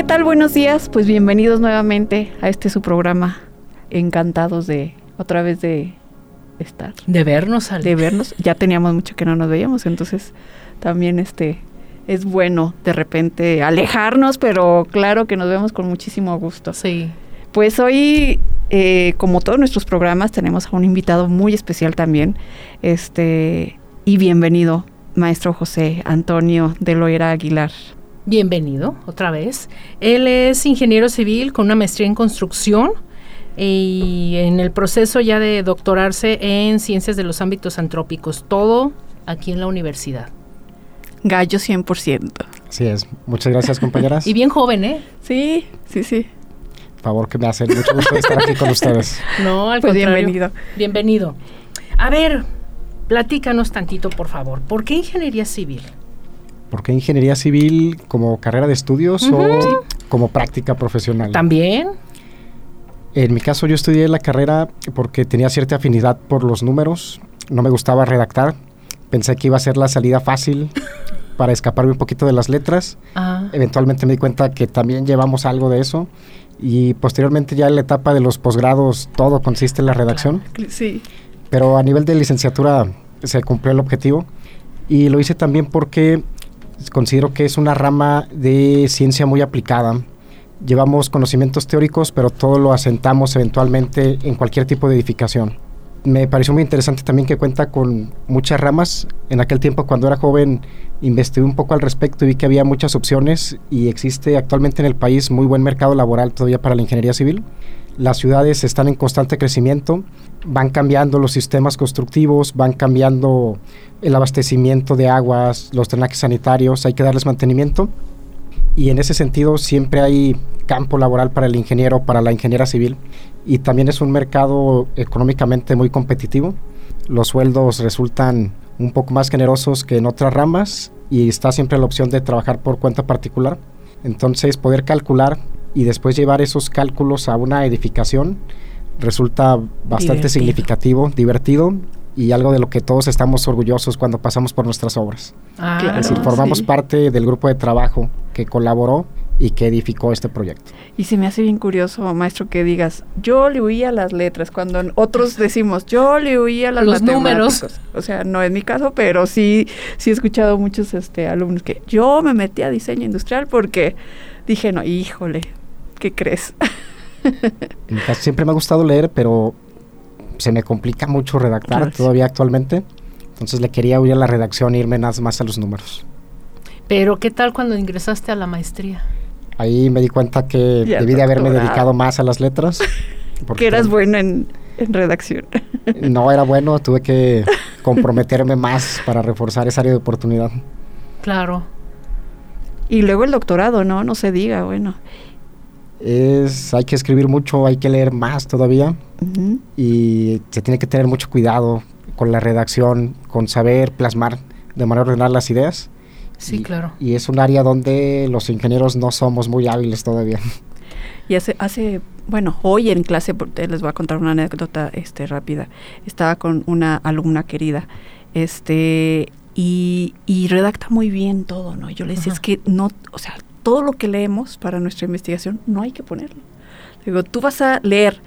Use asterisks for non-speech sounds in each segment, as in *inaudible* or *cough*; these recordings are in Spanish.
¿Qué tal? Buenos días. Pues bienvenidos nuevamente a este su programa. Encantados de otra vez de estar. De vernos, De vernos. Ya teníamos mucho que no nos veíamos, entonces también este es bueno de repente alejarnos, pero claro que nos vemos con muchísimo gusto. Sí. Pues hoy, eh, como todos nuestros programas, tenemos a un invitado muy especial también. Este, y bienvenido, maestro José Antonio de Loera Aguilar. Bienvenido otra vez. Él es ingeniero civil con una maestría en construcción y en el proceso ya de doctorarse en ciencias de los ámbitos antrópicos, todo aquí en la universidad. Gallo 100%. Así es. Muchas gracias, compañeras. *laughs* y bien joven, ¿eh? Sí, sí, sí. Por favor, que me hacen mucho gusto estar aquí con ustedes. *laughs* No, al Pues contrario. bienvenido. Bienvenido. A ver, platícanos tantito, por favor. ¿Por qué ingeniería civil? ¿Por qué ingeniería civil como carrera de estudios o como práctica profesional? También. En mi caso, yo estudié la carrera porque tenía cierta afinidad por los números. No me gustaba redactar. Pensé que iba a ser la salida fácil *laughs* para escaparme un poquito de las letras. Ah, Eventualmente me di cuenta que también llevamos algo de eso. Y posteriormente ya en la etapa de los posgrados todo consiste en la redacción. Sí. pero a nivel de licenciatura se cumplió el objetivo y lo hice también porque considero que es una rama de ciencia muy aplicada. Llevamos conocimientos teóricos, pero todo lo asentamos eventualmente en cualquier tipo de edificación. Me pareció muy interesante también que cuenta con muchas ramas. En aquel tiempo, cuando era joven, investigué un poco al respecto y vi que había muchas opciones y existe actualmente en el país muy buen mercado laboral todavía para la ingeniería civil. Las ciudades están en constante crecimiento, van cambiando los sistemas constructivos, van cambiando el abastecimiento de aguas, los drenajes sanitarios, hay que darles mantenimiento. Y en ese sentido siempre hay campo laboral para el ingeniero, para la ingeniera civil. Y también es un mercado económicamente muy competitivo. Los sueldos resultan un poco más generosos que en otras ramas y está siempre la opción de trabajar por cuenta particular. Entonces poder calcular y después llevar esos cálculos a una edificación resulta bastante Divertido. significativo, divertido y algo de lo que todos estamos orgullosos cuando pasamos por nuestras obras. ah, Claro. Es decir, formamos sí. parte del grupo de trabajo que colaboró y que edificó este proyecto. Y se me hace bien curioso, maestro, que digas, yo le huía las letras, cuando otros decimos, yo le huía las Los números. O sea, no es mi caso, pero sí, sí he escuchado muchos este, alumnos que yo me metí a diseño industrial porque dije, no, híjole, ¿qué crees? Siempre me ha gustado leer, pero se me complica mucho redactar Claro, sí. todavía actualmente. Entonces le quería huir a la redacción e irme nada más a los números. Pero ¿qué tal cuando ingresaste a la maestría? Ahí me di cuenta que debí de haberme dedicado más a las letras. *laughs* porque que eras bueno en, en redacción. *laughs* No era bueno, tuve que *laughs* comprometerme más para reforzar esa área de oportunidad. Claro. y luego el doctorado, ¿no? No se diga, bueno. Es, hay que escribir mucho, hay que leer más todavía y se tiene que tener mucho cuidado con la redacción, con saber plasmar de manera ordenada las ideas. Sí, Y- claro. Y es un área donde los ingenieros no somos muy hábiles todavía. *laughs* Y hace, hace, bueno, hoy en clase, porque les voy a contar una anécdota este, rápida. Estaba con una alumna querida, este, y, y redacta muy bien todo, ¿no? Yo le decía, Ajá. es que no, o sea, todo lo que leemos para nuestra investigación no hay que ponerlo. Digo, tú vas a leer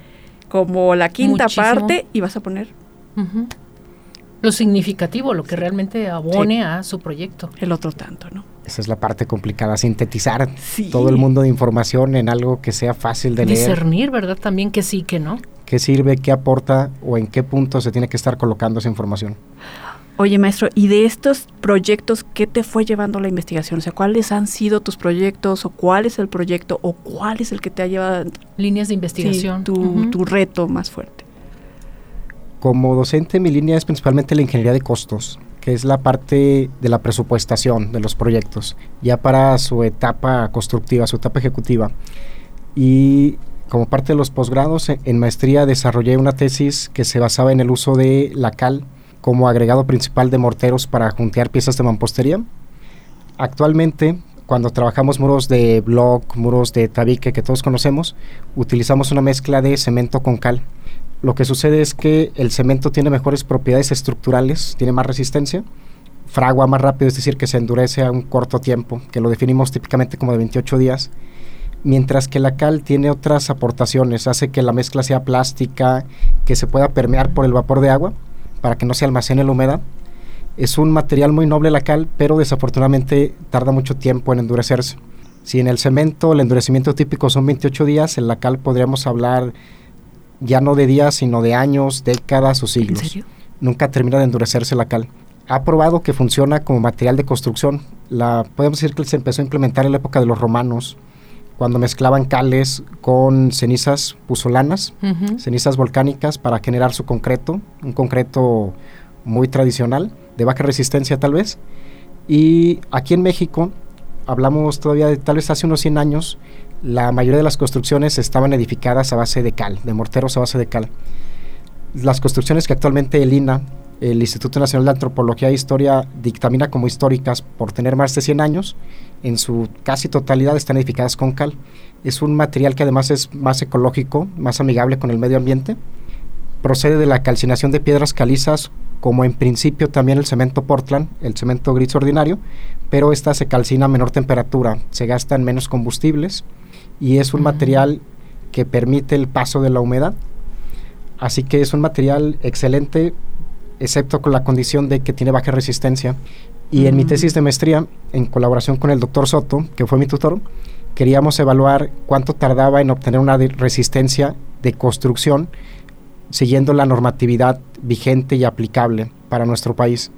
como la quinta Muchísimo. parte y vas a poner Ujú. Lo significativo, lo que realmente abone a su proyecto. el otro tanto, ¿no? Esa es la parte complicada, sintetizar Sí. todo el mundo de información en algo que sea fácil de leer. Discernir, ¿verdad? También que sí, que no. ¿Qué sirve, qué aporta o en qué punto se tiene que estar colocando esa información? Oye, maestro, ¿y de estos proyectos qué te fue llevando la investigación? O sea, ¿cuáles han sido tus proyectos o cuál es el proyecto o cuál es el que te ha llevado Líneas de sí, investigación. tu, reto más fuerte? Como docente mi línea es principalmente la ingeniería de costos, que es la parte de la presupuestación de los proyectos, ya para su etapa constructiva, su etapa ejecutiva. Y como parte de los posgrados, en maestría desarrollé una tesis que se basaba en el uso de la cal como agregado principal de morteros para juntear piezas de mampostería. Actualmente, cuando trabajamos muros de block, muros de tabique que todos conocemos, utilizamos una mezcla de cemento con cal. Lo que sucede es que el cemento tiene mejores propiedades estructurales, tiene más resistencia, fragua más rápido, es decir, que se endurece a un corto tiempo, que lo definimos típicamente como de 28 días, mientras que la cal tiene otras aportaciones, hace que la mezcla sea plástica, que se pueda permear por el vapor de agua para que no se almacene la humedad. Es un material muy noble la cal, pero desafortunadamente tarda mucho tiempo en endurecerse. Si en el cemento el endurecimiento típico son 28 días, en la cal podríamos hablar ya no de días, sino de años, décadas o siglos. ¿En serio? Nunca termina de endurecerse la cal. Ha probado que funciona como material de construcción. La, podemos decir que se empezó a implementar en la época de los romanos, cuando mezclaban cales con cenizas pusolanas, cenizas volcánicas para generar su concreto, un concreto muy tradicional, de baja resistencia tal vez. Y aquí en México, hablamos todavía de tal vez hace unos 100 años, la mayoría de las construcciones estaban edificadas a base de cal, de morteros a base de cal. Las construcciones que actualmente el INA, el Instituto Nacional de Antropología e Historia, dictamina como históricas por tener más de 100 años, en su casi totalidad están edificadas con cal. Es un material que además es más ecológico, más amigable con el medio ambiente. Procede de la calcinación de piedras calizas, como en principio también el cemento Portland, el cemento gris ordinario, pero esta se calcina a menor temperatura, se gastan menos combustibles y es un material que permite el paso de la humedad. Así que es un material excelente, excepto con la condición de que tiene baja resistencia. Y en mi tesis de maestría, en colaboración con el doctor Soto, que fue mi tutor, queríamos evaluar cuánto tardaba en obtener una resistencia de construcción siguiendo la normatividad vigente y aplicable para nuestro país.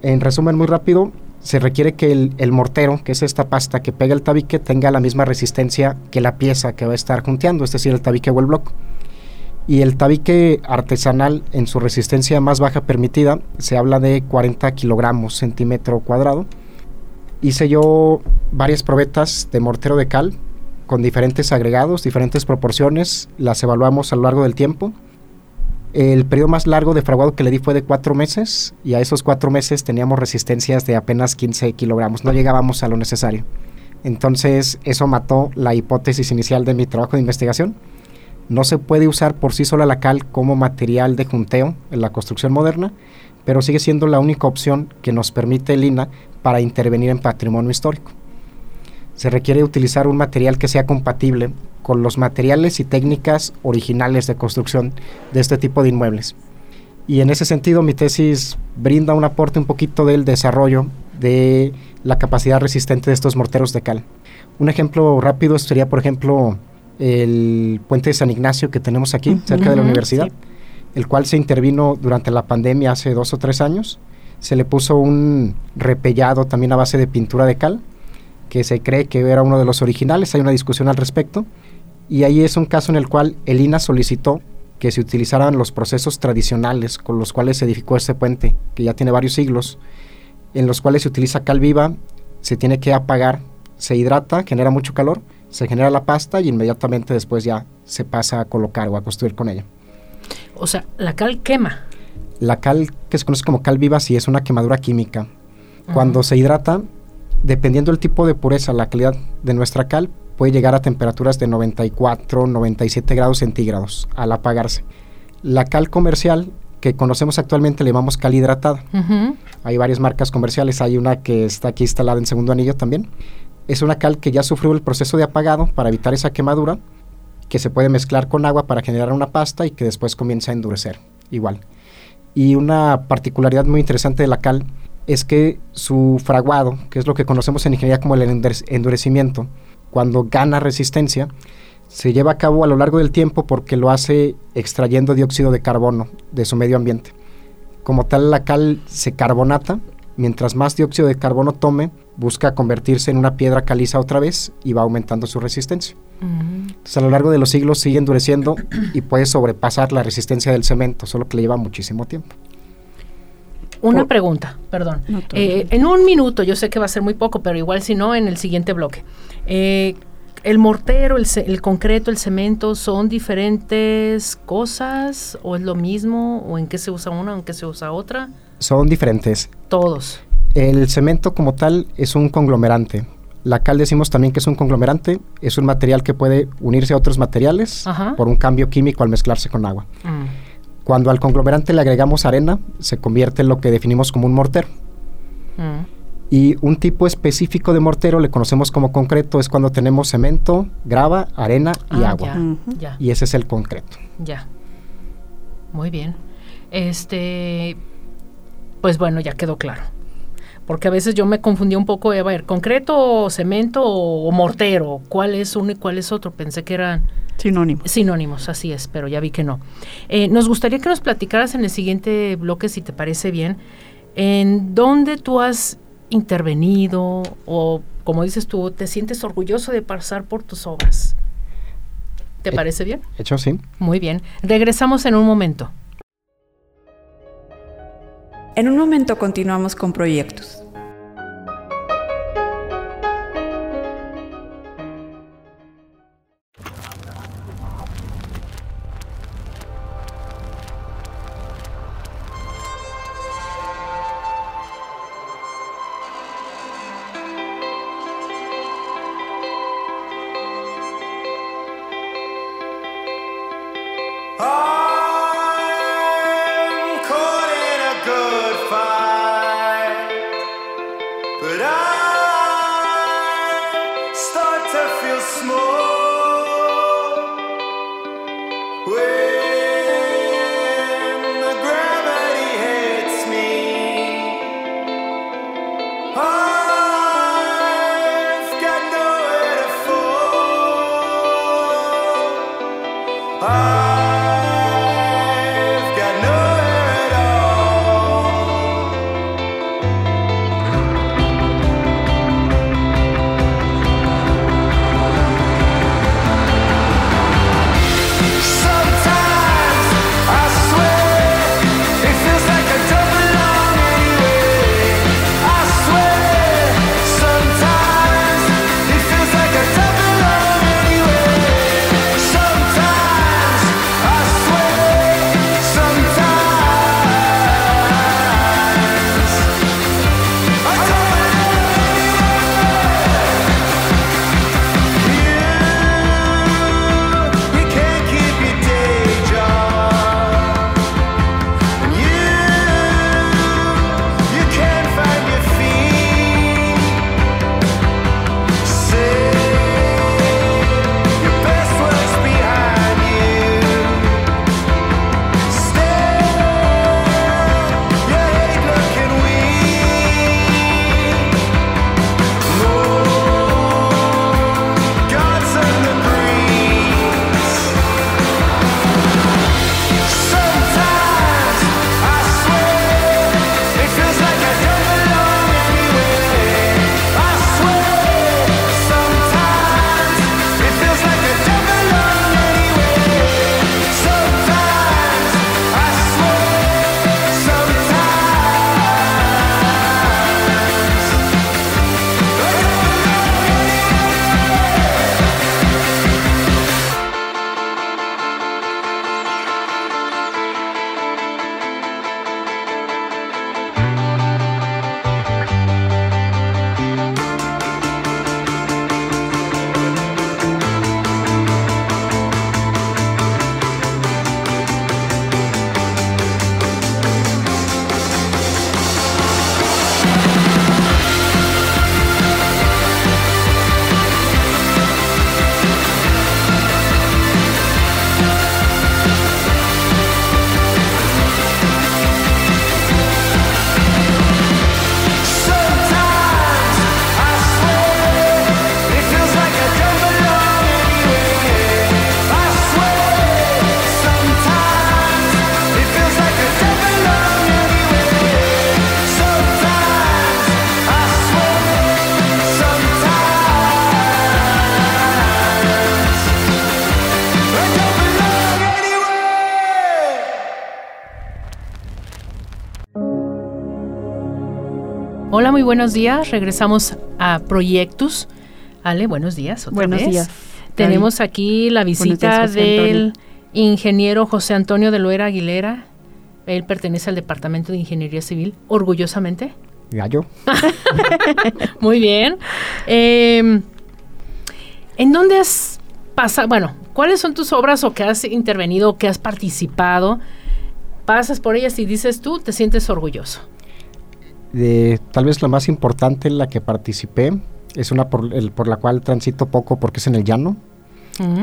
En resumen muy rápido, se requiere que el, el, mortero, que es esta pasta que pega el tabique, tenga la misma resistencia que la pieza que va a estar junteando, es decir, el tabique o el bloque y el tabique artesanal en su resistencia más baja permitida se habla de 40 kilogramos centímetro cuadrado. Hice yo varias probetas de mortero de cal con diferentes agregados, diferentes proporciones, las evaluamos a lo largo del tiempo. El periodo más largo de fraguado que le di fue de cuatro meses y a esos cuatro meses teníamos resistencias de apenas 15 kilogramos, no llegábamos a lo necesario. Entonces eso mató la hipótesis inicial de mi trabajo de investigación no se puede usar por sí sola la cal como material de junteo en la construcción moderna, pero sigue siendo la única opción que nos permite el INA para intervenir en patrimonio histórico. Se requiere utilizar un material que sea compatible con los materiales y técnicas originales de construcción de este tipo de inmuebles. Y en ese sentido mi tesis brinda un aporte un poquito del desarrollo de la capacidad resistente de estos morteros de cal. Un ejemplo rápido sería, por ejemplo, el puente de San Ignacio que tenemos aquí, cerca de la universidad, el cual se intervino durante la pandemia hace dos o tres años. Se le puso un repellado también a base de pintura de cal, que se cree que era uno de los originales, hay una discusión al respecto, y ahí es un caso en el cual el INA solicitó que se utilizaran los procesos tradicionales con los cuales se edificó este puente, que ya tiene varios siglos, en los cuales se utiliza cal viva, se tiene que apagar, se hidrata, genera mucho calor, se genera la pasta y inmediatamente después ya se pasa a colocar o a construir con ella. O sea, la cal quema. La cal que se conoce como cal viva sí es una quemadura química. Cuando se hidrata, dependiendo del tipo de pureza, la calidad de nuestra cal puede llegar a temperaturas de 94, 97 grados centígrados al apagarse. La cal comercial que conocemos actualmente le llamamos cal hidratada. Hay varias marcas comerciales, hay una que está aquí instalada en segundo anillo también es una cal que ya sufrió el proceso de apagado para evitar esa quemadura, que se puede mezclar con agua para generar una pasta y que después comienza a endurecer igual. Y una particularidad muy interesante de la cal es que su fraguado, que es lo que conocemos en ingeniería como el endurecimiento, cuando gana resistencia, se lleva a cabo a lo largo del tiempo porque lo hace extrayendo dióxido de carbono de su medio ambiente. Como tal, la cal se carbonata mientras más dióxido de carbono tome, busca convertirse en una piedra caliza otra vez y va aumentando su resistencia. Mm. Entonces, a lo largo de los siglos sigue endureciendo y puede sobrepasar la resistencia del cemento, solo que le lleva muchísimo tiempo. Una Por- pregunta, perdón. No, Eh, en un minuto, yo sé que va a ser muy poco, pero igual si no, en el siguiente bloque. Eh, ¿El mortero, el, el concreto, el cemento son diferentes cosas o es lo mismo? ¿O en qué se usa una o en qué se usa otra? Son diferentes. Todos. El cemento como tal es un conglomerante. La cal decimos también que es un conglomerante, es un material que puede unirse a otros materiales Ajá. por un cambio químico al mezclarse con agua. Mm. Cuando al conglomerante le agregamos arena, se convierte en lo que definimos como un mortero. Mm. Y un tipo específico de mortero le conocemos como concreto, es cuando tenemos cemento, grava, arena y Ah, agua. Ya, Ujú. ya, Y ese es el concreto. ya. Muy bien. Este, pues bueno, ya quedó claro. Porque a veces yo me confundí un poco, a ver, concreto, cemento o, o mortero. ¿Cuál es uno y cuál es otro? Pensé que eran Sinónimo. sinónimos, así es, pero ya vi que no. Eh, nos gustaría que nos platicaras en el siguiente bloque, si te parece bien, en dónde tú has intervenido o, como dices tú, te sientes orgulloso de pasar por tus obras. ¿Te Eh, parece bien? Hecho, sí. Muy bien. Regresamos en un momento. En un momento continuamos con proyectos. Ah. Muy buenos días. Regresamos a Proyectus. Ale, buenos días. Otra Buenos vez. días. Tenemos aquí la visita días, del ingeniero José Antonio de Loera Aguilera. Él pertenece al Departamento de Ingeniería Civil, orgullosamente. Gallo. *laughs* Muy bien. Eh, ¿En dónde has pasado? Bueno, ¿cuáles son tus obras o que has intervenido o que has participado? Pasas por ellas y dices tú, te sientes orgulloso. De, tal vez la más importante en la que participé es una por, el, por la cual transito poco porque es en el llano.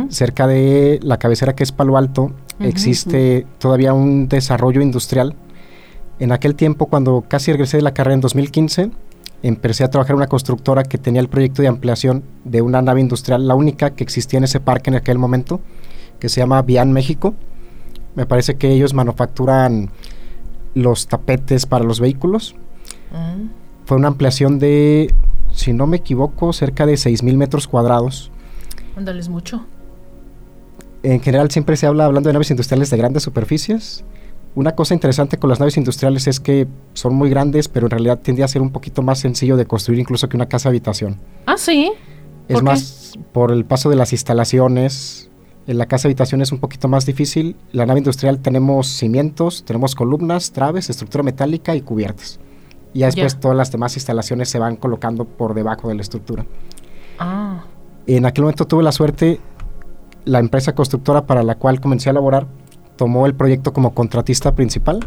Cerca de la cabecera que es Palo Alto existe todavía un desarrollo industrial. En aquel tiempo, cuando casi regresé de la carrera en 2015, empecé a trabajar en una constructora que tenía el proyecto de ampliación de una nave industrial, la única que existía en ese parque en aquel momento, que se llama Bian México. Me parece que ellos manufacturan los tapetes para los vehículos. Fue una ampliación de, si no me equivoco, cerca de 6.000 metros cuadrados. Ándales mucho. En general siempre se habla hablando de naves industriales de grandes superficies. Una cosa interesante con las naves industriales es que son muy grandes, pero en realidad tiende a ser un poquito más sencillo de construir incluso que una casa habitación. Ah, sí. Es más por el paso de las instalaciones. En la casa habitación es un poquito más difícil. La nave industrial tenemos cimientos, tenemos columnas, traves, estructura metálica y cubiertas. Y ya después todas las demás instalaciones se van colocando por debajo de la estructura. Ah, En aquel momento tuve la suerte, la empresa constructora para la cual comencé a laborar tomó el proyecto como contratista principal.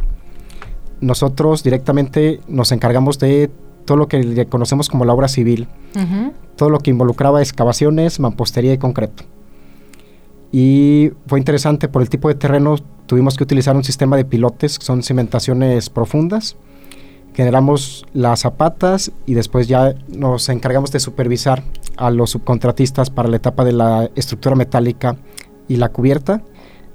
Nosotros directamente nos encargamos de todo lo que le conocemos como la obra civil, todo lo que involucraba excavaciones, mampostería y concreto. Y fue interesante por el tipo de terreno, tuvimos que utilizar un sistema de pilotes, que son cimentaciones profundas. Generamos las zapatas y después ya nos encargamos de supervisar a los subcontratistas para la etapa de la estructura metálica y la cubierta.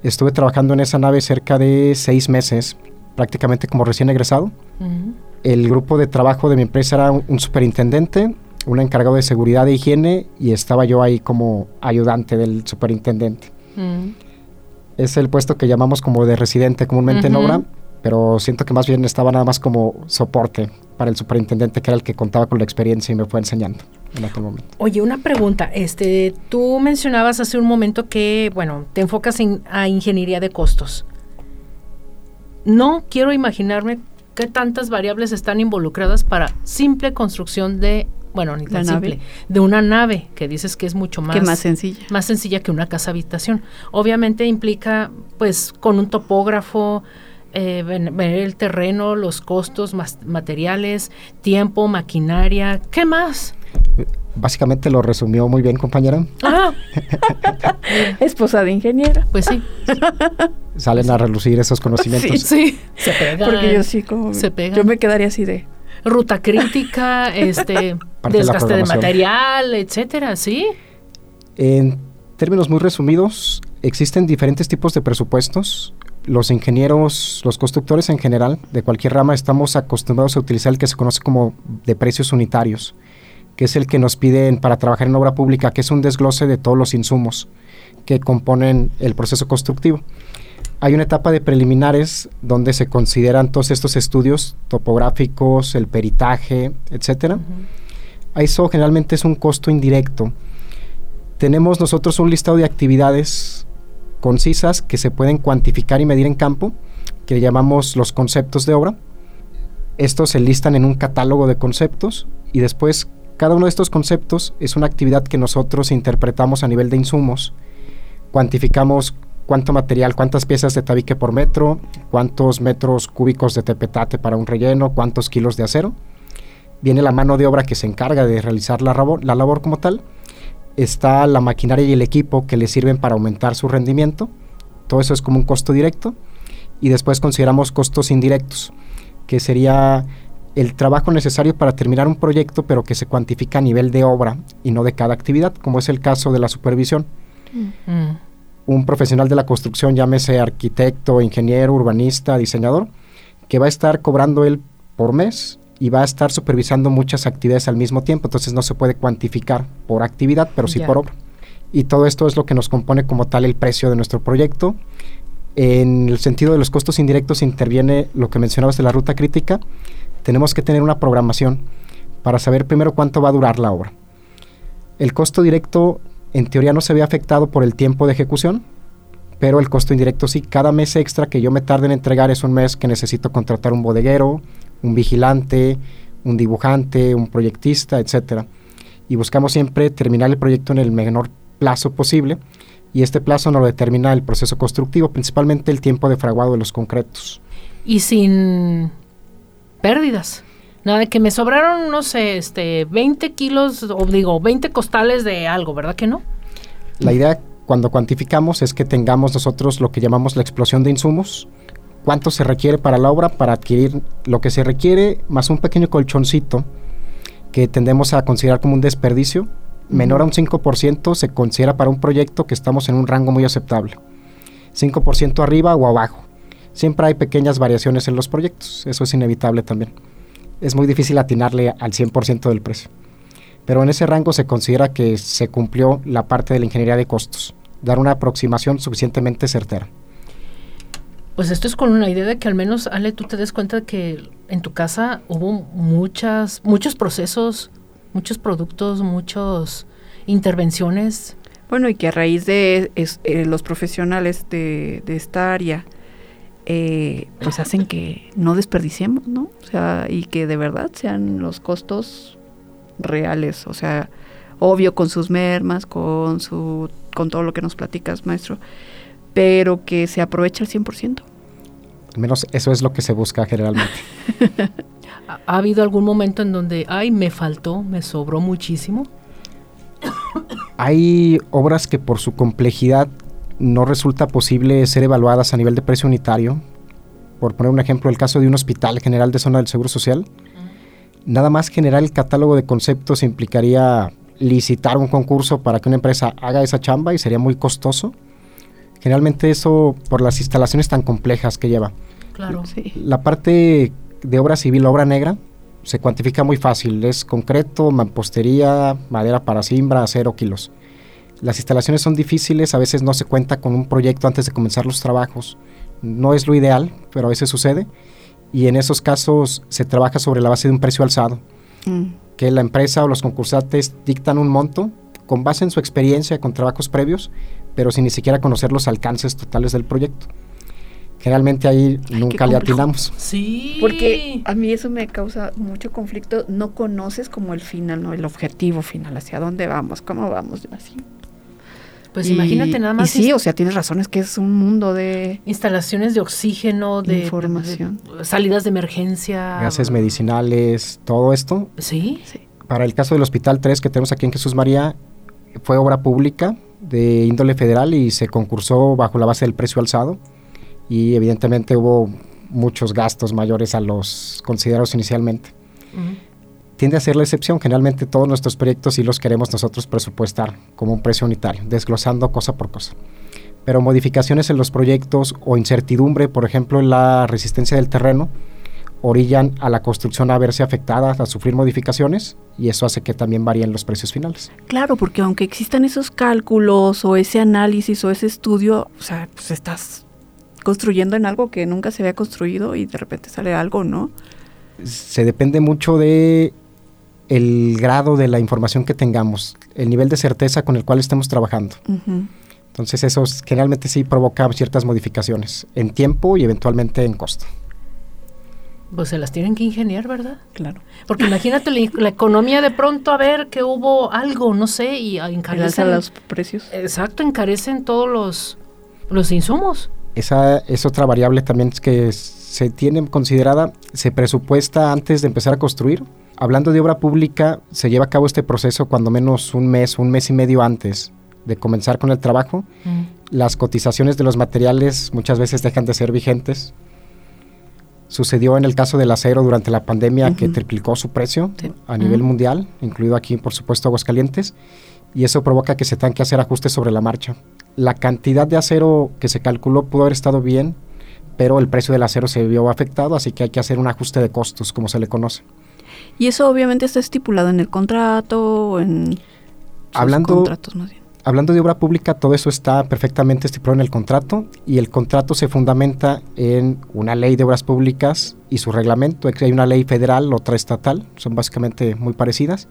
Estuve trabajando en esa nave cerca de seis meses, prácticamente como recién egresado. El grupo de trabajo de mi empresa era un, un superintendente, un encargado de seguridad e higiene y estaba yo ahí como ayudante del superintendente. Mm. Es el puesto que llamamos como de residente comúnmente en Ujú. obra, pero siento que más bien estaba nada más como soporte para el superintendente que era el que contaba con la experiencia y me fue enseñando en aquel momento. Oye, una pregunta. Este, tú mencionabas hace un momento que, bueno, te enfocas en, a ingeniería de costos. No quiero imaginarme qué tantas variables están involucradas para simple construcción de, bueno, ni tan nave. simple, de una nave que dices que es mucho más que más sencilla. más sencilla que una casa habitación. Obviamente implica, pues, con un topógrafo, eh, ver el terreno, los costos, mas- materiales, tiempo, maquinaria, ¿qué más? Básicamente lo resumió muy bien, compañera. Ah, *laughs* Esposa de ingeniera. pues sí, *laughs* Salen a relucir esos conocimientos. sí, *laughs* se pegan. Porque yo sí como... Se pegan. Yo me quedaría así de... Ruta crítica, este, Parte desgaste de, material, etcétera, ¿sí? En términos muy resumidos, existen diferentes tipos de presupuestos. Los ingenieros, los constructores en general, de cualquier rama, estamos acostumbrados a utilizar el que se conoce como de precios unitarios, que es el que nos piden para trabajar en obra pública, que es un desglose de todos los insumos que componen el proceso constructivo. Hay una etapa de preliminares donde se consideran todos estos estudios topográficos, el peritaje, etcétera. Eso generalmente es un costo indirecto. Tenemos nosotros un listado de actividades concisas que se pueden cuantificar y medir en campo, que llamamos los conceptos de obra. Estos se listan en un catálogo de conceptos y después cada uno de estos conceptos es una actividad que nosotros interpretamos a nivel de insumos. Cuantificamos cuánto material, cuántas piezas de tabique por metro, cuántos metros cúbicos de tepetate para un relleno, cuántos kilos de acero. Viene la mano de obra que se encarga de realizar la, labor- la labor como tal. Está la maquinaria y el equipo que le sirven para aumentar su rendimiento. Todo eso es como un costo directo. Y después consideramos costos indirectos, que sería el trabajo necesario para terminar un proyecto, pero que se cuantifica a nivel de obra y no de cada actividad, como es el caso de la supervisión. Mm. Un profesional de la construcción, llámese arquitecto, ingeniero, urbanista, diseñador, que va a estar cobrando él por mes y va a estar supervisando muchas actividades al mismo tiempo, entonces no se puede cuantificar por actividad, pero sí por obra. Y todo esto es lo que nos compone como tal el precio de nuestro proyecto. En el sentido de los costos indirectos interviene lo que mencionabas de la ruta crítica. tenemos que tener una programación para saber primero cuánto va a durar la obra. El costo directo en teoría no se ve afectado por el tiempo de ejecución, pero el costo indirecto sí. Cada mes extra que yo me tarde en entregar es un mes que necesito contratar un bodeguero, un vigilante, un dibujante, un proyectista, etcétera. Y buscamos siempre terminar el proyecto en el menor plazo posible y este plazo nos lo determina el proceso constructivo, principalmente el tiempo de fraguado de los concretos. Y sin pérdidas. Nada de que me sobraron, no sé, este, 20 kilos, o digo, 20 costales de algo, ¿verdad que no? La idea cuando cuantificamos es que tengamos nosotros lo que llamamos la explosión de insumos, cuánto se requiere para la obra para adquirir lo que se requiere, más un pequeño colchoncito que tendemos a considerar como un desperdicio, menor a un 5% se considera para un proyecto que estamos en un rango muy aceptable. 5% arriba o abajo. Siempre hay pequeñas variaciones en los proyectos, eso es inevitable también. Es muy difícil atinarle al 100% del precio. Pero en ese rango se considera que se cumplió la parte de la ingeniería de costos, dar una aproximación suficientemente certera. Pues esto es con una idea de que al menos, Ale, tú te des cuenta que en tu casa hubo muchas, muchos procesos, muchos productos, muchas intervenciones. Bueno, y que a raíz de eh, los profesionales de, esta área, eh, pues hacen que no desperdiciemos, ¿no? O sea, y que de verdad sean los costos reales, o sea, obvio con sus mermas, con su con todo lo que nos platicas, maestro, pero que se aproveche al 100%. Al menos eso es lo que se busca generalmente. *laughs* ¿Ha habido algún momento en donde, ay, me faltó, me sobró muchísimo? Hay obras que por su complejidad no resulta posible ser evaluadas a nivel de precio unitario. Por poner un ejemplo, el caso de un hospital general de zona del Seguro Social. Nada más generar el catálogo de conceptos implicaría licitar un concurso para que una empresa haga esa chamba y sería muy costoso. Generalmente eso por las instalaciones tan complejas que lleva. Claro. Sí. La parte de obra civil, obra negra, se cuantifica muy fácil. Es concreto, mampostería, madera para simbra, acero, kilos. Las instalaciones son difíciles, a veces no se cuenta con un proyecto antes de comenzar los trabajos. No es lo ideal, pero a veces sucede. Y en esos casos se trabaja sobre la base de un precio alzado. Mm. Que la empresa o los concursantes dictan un monto con base en su experiencia con trabajos previos, pero sin ni siquiera conocer los alcances totales del proyecto. Generalmente ahí nunca le atinamos. Sí. Porque a mí eso me causa mucho conflicto. No conoces como el final, ¿no? El objetivo final, hacia dónde vamos, cómo vamos, así. Pues imagínate nada más. Y sí, o sea, tienes razón, es que es un mundo de... Instalaciones de oxígeno, de... Información. salidas de emergencia. Gases medicinales, todo esto. Sí. sí. Para el caso del Hospital 3 que tenemos aquí en Jesús María, fue obra pública de índole federal y se concursó bajo la base del precio alzado y evidentemente hubo muchos gastos mayores a los considerados inicialmente. Tiende a ser la excepción, generalmente todos nuestros proyectos sí los queremos nosotros presupuestar como un precio unitario, desglosando cosa por cosa. Pero modificaciones en los proyectos o incertidumbre, por ejemplo, en la resistencia del terreno, orillan a la construcción a verse afectada, a sufrir modificaciones, y eso hace que también varíen los precios finales. Claro, porque aunque existan esos cálculos o ese análisis o ese estudio, o sea, pues estás construyendo en algo que nunca se había construido y de repente sale algo, ¿no? Se depende mucho de el grado de la información que tengamos, el nivel de certeza con el cual estemos trabajando. Entonces eso generalmente sí provoca ciertas modificaciones en tiempo y eventualmente en costo. Pues se las tienen que ingeniar, ¿verdad? Claro. Porque imagínate la, economía de pronto a ver que hubo algo, no sé, y encarecen los precios. Exacto, encarecen todos los, los insumos. Esa es otra variable también que se tiene considerada, se presupuesta antes de empezar a construir. Hablando de obra pública, se lleva a cabo este proceso cuando menos un mes, un mes y medio antes de comenzar con el trabajo. Mm. Las cotizaciones de los materiales muchas veces dejan de ser vigentes Sucedió en el caso del acero durante la pandemia que triplicó su precio a nivel mundial, incluido aquí, por supuesto, Aguascalientes, y eso provoca que se tengan que hacer ajustes sobre la marcha. La cantidad de acero que se calculó pudo haber estado bien, pero el precio del acero se vio afectado, así que hay que hacer un ajuste de costos, como se le conoce. Y eso obviamente está estipulado en el contrato o en hablando, contratos más bien. Hablando de obra pública, todo eso está perfectamente estipulado en el contrato y el contrato se fundamenta en una ley de obras públicas y su reglamento. Hay una ley federal, otra estatal, son básicamente muy parecidas.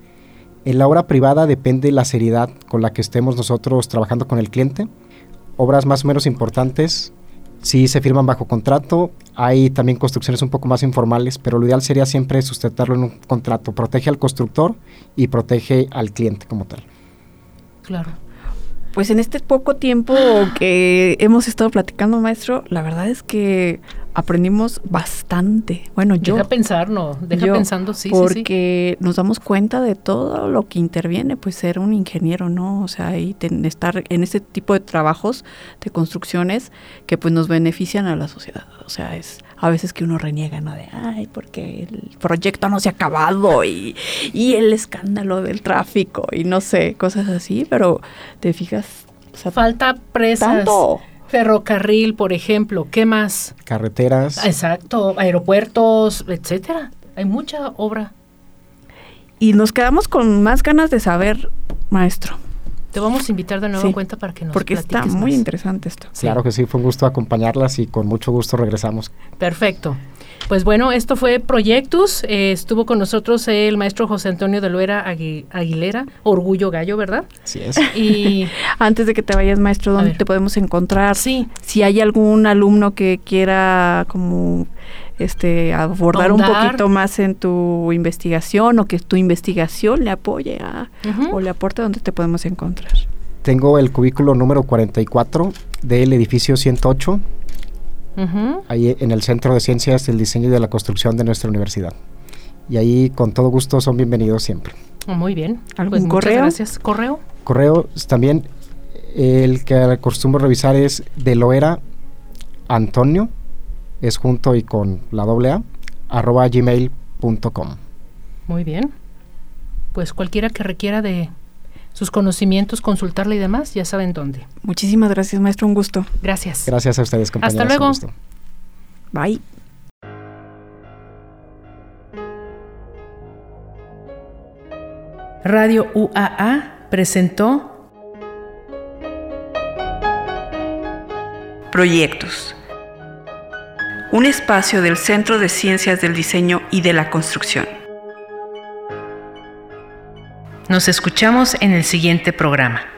En la obra privada depende la seriedad con la que estemos nosotros trabajando con el cliente. Obras más o menos importantes sí se firman bajo contrato. Hay también construcciones un poco más informales, pero lo ideal sería siempre sustentarlo en un contrato. Protege al constructor y protege al cliente como tal. Claro. Pues en este poco tiempo *gasps* que hemos estado platicando, maestro, la verdad es que aprendimos bastante. Bueno, yo. Deja pensar, no, deja pensando, sí, porque sí, nos damos cuenta de todo lo que interviene, pues ser un ingeniero, ¿no? O sea, y estar en ese tipo de trabajos, de construcciones, que pues nos benefician a la sociedad. O sea, es a veces que uno reniega, ¿no? De, ay, porque el proyecto no se ha acabado y, y el escándalo del tráfico y no sé, cosas así, pero te fijas. Falta presas. Tanto Ferrocarril, por ejemplo, ¿qué más? Carreteras. Exacto, aeropuertos, etcétera. Hay mucha obra. Y nos quedamos con más ganas de saber, maestro. Te vamos a invitar de nuevo a cuenta para que nos Porque está muy interesante esto. Claro que sí, fue un gusto acompañarlas y con mucho gusto regresamos. Perfecto. Pues bueno, esto fue Proyectus. Eh, estuvo con nosotros el maestro José Antonio de Loera Aguilera, Orgullo Gallo, ¿verdad? Sí es. Y *laughs* antes de que te vayas, maestro, ¿dónde te podemos encontrar? Sí. Si hay algún alumno que quiera como este abordar un poquito más en tu investigación o que tu investigación le apoye o le aporte, ¿dónde te podemos encontrar? Tengo el cubículo número 44 del edificio 108 ahí en el Centro de Ciencias del Diseño y de la Construcción de nuestra universidad. Y ahí con todo gusto son bienvenidos siempre. Muy bien. ¿Algún pues correo? gracias. ¿Correo? Correo también, el que acostumbro revisar es de Loera Antonio, es junto y con la doble A, arroba gmail.com. Muy bien. Pues cualquiera que requiera de sus conocimientos, consultarle y demás, ya saben dónde. Muchísimas gracias, maestro, un gusto. Gracias. Gracias a ustedes, compañeros. Hasta luego. Bye. Radio UAA presentó Proyectos. Un espacio del Centro de Ciencias del Diseño y de la Construcción. Nos escuchamos en el siguiente programa.